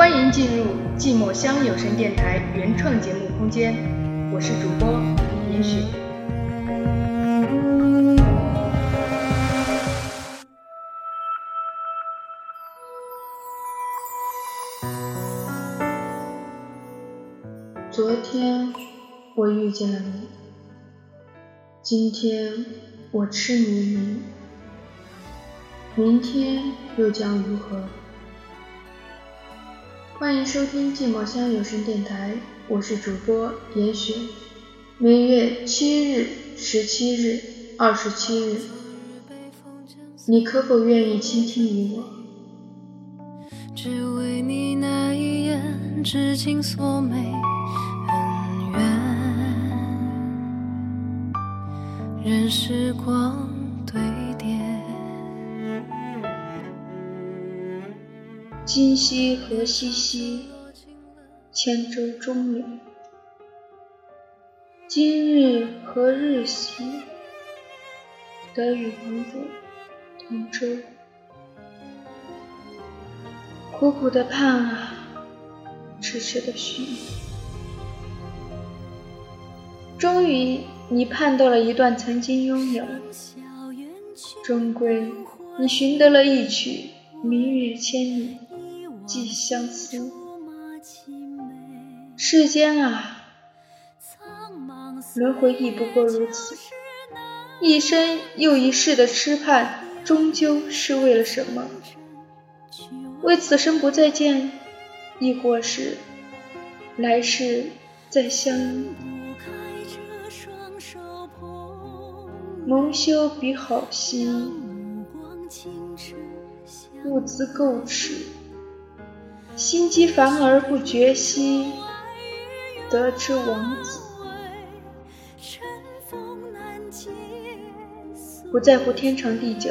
欢迎进入寂寞乡有声电台原创节目空间，我是主播严雪。昨天我遇见了你，今天我痴迷于你，明天又将如何？欢迎收听寂寞乡有声电台，我是主播严雪。每月七日、十七日、二十七日，你可否愿意倾听于我？只为你那一眼，至今所美恩怨，任时光今夕何夕兮，千舟中流。今日何日兮，得与王子同舟。苦苦的盼啊，痴痴的寻，终于你盼到了一段曾经拥有，终归你寻得了一曲明月千里。寄相思，世间啊，轮回亦不过如此。一生又一世的痴盼，终究是为了什么？为此生不再见，亦或是来世再相依？蒙羞比好心，不知垢耻。心机烦而不觉兮，得之王子。不在乎天长地久，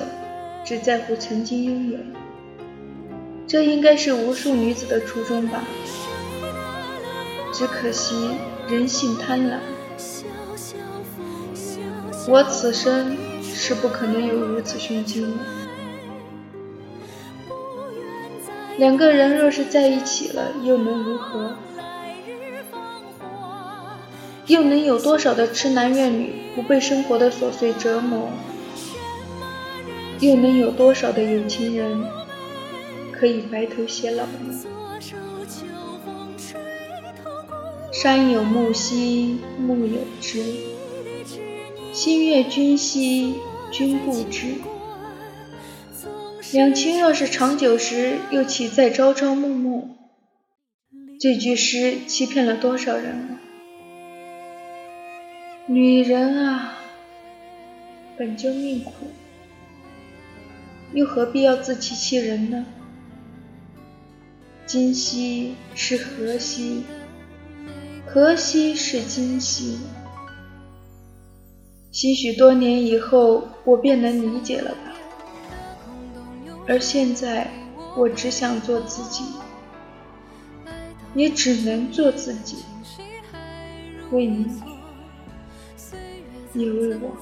只在乎曾经拥有。这应该是无数女子的初衷吧。只可惜人性贪婪，我此生是不可能有如此胸襟的。两个人若是在一起了，又能如何？又能有多少的痴男怨女不被生活的琐碎折磨？又能有多少的有情人可以白头偕老？山有木兮木有枝，心悦君兮君不知。两情若是长久时，又岂在朝朝暮暮？这句诗欺骗了多少人啊！女人啊，本就命苦，又何必要自欺欺人呢？今夕是何夕？何夕是今夕？兴许多年以后，我便能理解了吧。而现在，我只想做自己，也只能做自己，为你，也为我。